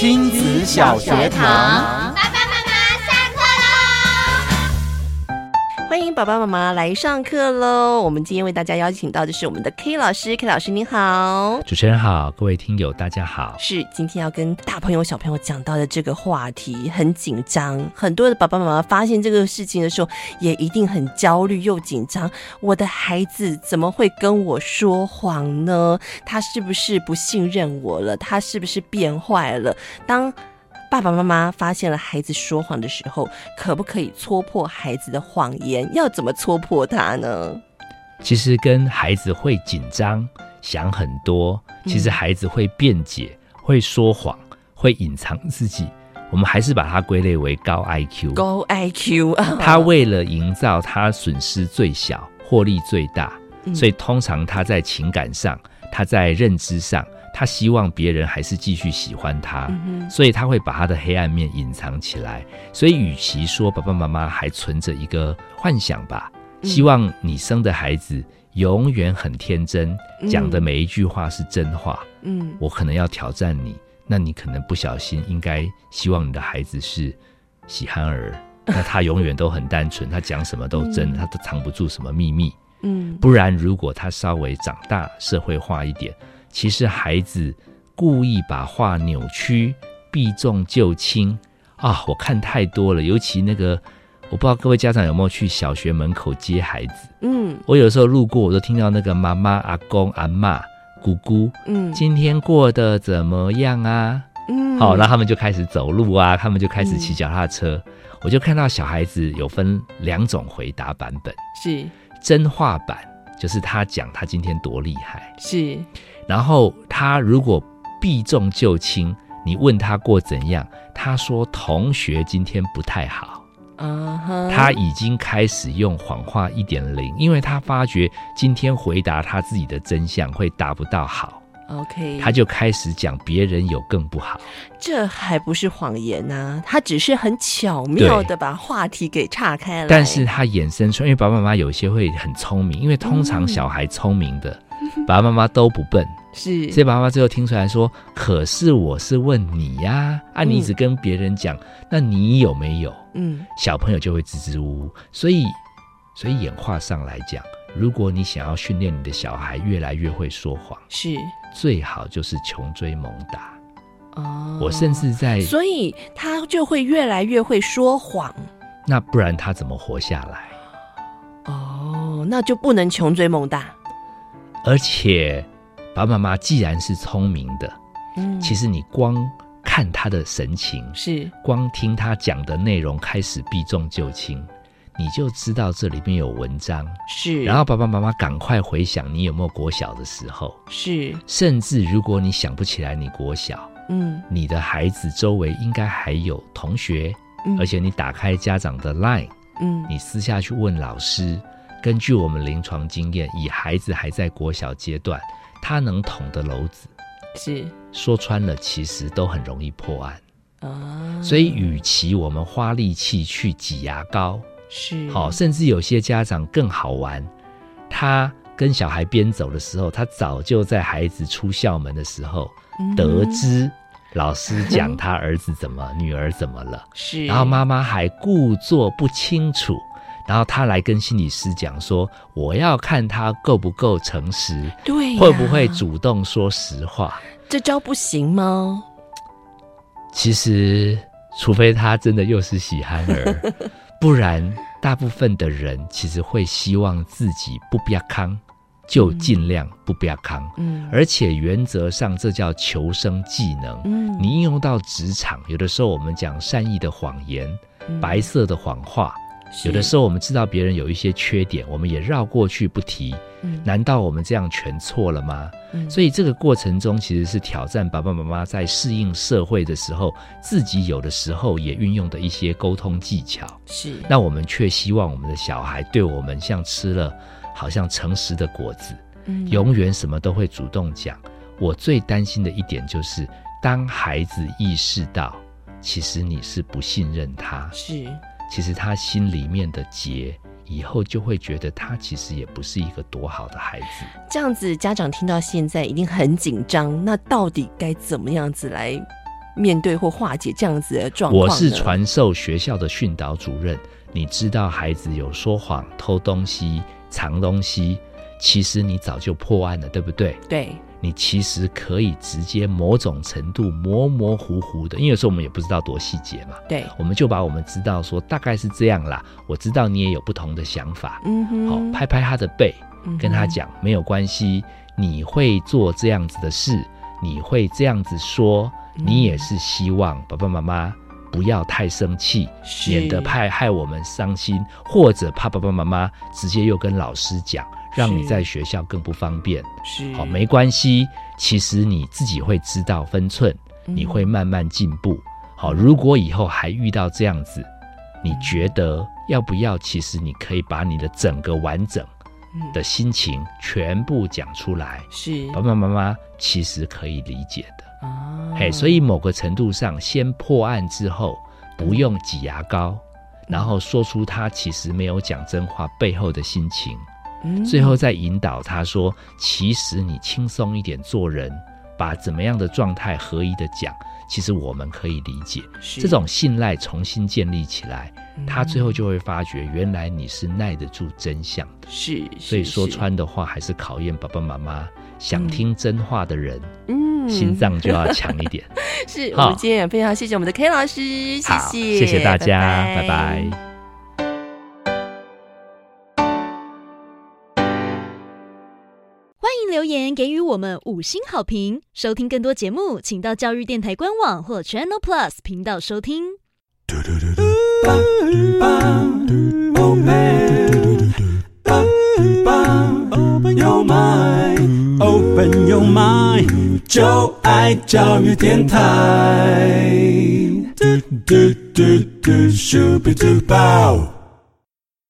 亲子小学堂。迎爸爸妈妈来上课喽！我们今天为大家邀请到的是我们的 K 老师，K 老师您好，主持人好，各位听友大家好。是今天要跟大朋友小朋友讲到的这个话题很紧张，很多的爸爸妈妈发现这个事情的时候，也一定很焦虑又紧张。我的孩子怎么会跟我说谎呢？他是不是不信任我了？他是不是变坏了？当爸爸妈妈发现了孩子说谎的时候，可不可以戳破孩子的谎言？要怎么戳破他呢？其实跟孩子会紧张、想很多，其实孩子会辩解、嗯、会说谎、会隐藏自己，我们还是把它归类为高 IQ。高 IQ 啊！他为了营造他损失最小、获利最大，嗯、所以通常他在情感上，他在认知上。他希望别人还是继续喜欢他，嗯、所以他会把他的黑暗面隐藏起来。所以，与其说爸爸妈妈还存着一个幻想吧，希望你生的孩子永远很天真，讲、嗯、的每一句话是真话。嗯，我可能要挑战你，那你可能不小心应该希望你的孩子是喜憨儿，那他永远都很单纯，他讲什么都真，他都藏不住什么秘密。嗯，不然如果他稍微长大社会化一点。其实孩子故意把话扭曲，避重就轻。啊！我看太多了，尤其那个，我不知道各位家长有没有去小学门口接孩子？嗯，我有时候路过，我都听到那个妈妈、阿公、阿嬷、姑姑，嗯，今天过得怎么样啊？嗯，好，那他们就开始走路啊，他们就开始骑脚踏车，嗯，我就看到小孩子有分两种回答版本，是。真话版，就是他讲他今天多厉害，是。然后他如果避重就轻，你问他过怎样，他说同学今天不太好。啊，他已经开始用谎话一点零，因为他发觉今天回答他自己的真相会达不到好。OK，他就开始讲别人有更不好。这还不是谎言呢、啊，他只是很巧妙的把话题给岔开了。但是他衍生出，因为爸爸妈妈有些会很聪明，因为通常小孩聪明的、嗯、爸爸妈妈都不笨。是，所以爸爸最后听出来说：“可是我是问你呀，啊，你一直跟别人讲，嗯、那你有没有？”嗯，小朋友就会支支吾吾。所以，所以演化上来讲，如果你想要训练你的小孩越来越会说谎，是最好就是穷追猛打。哦，我甚至在，所以他就会越来越会说谎。那不然他怎么活下来？哦，那就不能穷追猛打，而且。爸爸妈妈既然是聪明的，嗯，其实你光看他的神情，是光听他讲的内容，开始避重就轻，你就知道这里面有文章。是，然后爸爸妈妈赶快回想你有没有国小的时候，是，甚至如果你想不起来你国小，嗯，你的孩子周围应该还有同学，嗯，而且你打开家长的 Line，嗯，你私下去问老师，根据我们临床经验，以孩子还在国小阶段。他能捅的篓子，是。说穿了，其实都很容易破案。啊。所以，与其我们花力气去挤牙膏，是好，甚至有些家长更好玩。他跟小孩边走的时候，他早就在孩子出校门的时候得知老师讲他儿子怎么、女儿怎么了，是，然后妈妈还故作不清楚。然后他来跟心理师讲说：“我要看他够不够诚实，对、啊，会不会主动说实话？这招不行吗？其实，除非他真的又是喜憨儿，不然大部分的人其实会希望自己不比较康，就尽量不比较康。嗯，而且原则上这叫求生技能。嗯，你应用到职场，有的时候我们讲善意的谎言，嗯、白色的谎话。”有的时候我们知道别人有一些缺点，我们也绕过去不提。嗯，难道我们这样全错了吗？嗯，所以这个过程中其实是挑战爸爸妈妈在适应社会的时候，自己有的时候也运用的一些沟通技巧。是，那我们却希望我们的小孩对我们像吃了好像诚实的果子，嗯，永远什么都会主动讲。我最担心的一点就是，当孩子意识到其实你是不信任他，是。其实他心里面的结，以后就会觉得他其实也不是一个多好的孩子。这样子，家长听到现在一定很紧张。那到底该怎么样子来面对或化解这样子的状况？我是传授学校的训导主任，你知道孩子有说谎、偷东西、藏东西，其实你早就破案了，对不对？对。你其实可以直接某种程度模模糊糊的，因为有时候我们也不知道多细节嘛。对，我们就把我们知道说大概是这样啦。我知道你也有不同的想法，嗯哼，好，拍拍他的背，跟他讲、嗯、没有关系，你会做这样子的事，你会这样子说，你也是希望爸爸妈妈不要太生气，免得害害我们伤心，或者怕爸爸妈妈直接又跟老师讲。让你在学校更不方便，是好，没关系。其实你自己会知道分寸，你会慢慢进步。好，如果以后还遇到这样子，你觉得要不要？其实你可以把你的整个完整的心情全部讲出来。是爸爸妈妈其实可以理解的。嘿，所以某个程度上，先破案之后，不用挤牙膏，然后说出他其实没有讲真话背后的心情。最后再引导他说：“其实你轻松一点做人，把怎么样的状态合一的讲，其实我们可以理解。这种信赖重新建立起来，他最后就会发觉，原来你是耐得住真相的。是，所以说穿的话，还是考验爸爸妈妈想听真话的人，嗯，心脏就要强一点。是我们今天也非常谢谢我们的 K 老师，谢谢，谢谢大家，拜拜。拜拜”欢迎留言给予我们五星好评，收听更多节目，请到教育电台官网或 Channel Plus 频道收听。Open your mind，Open your mind，就爱教育电台。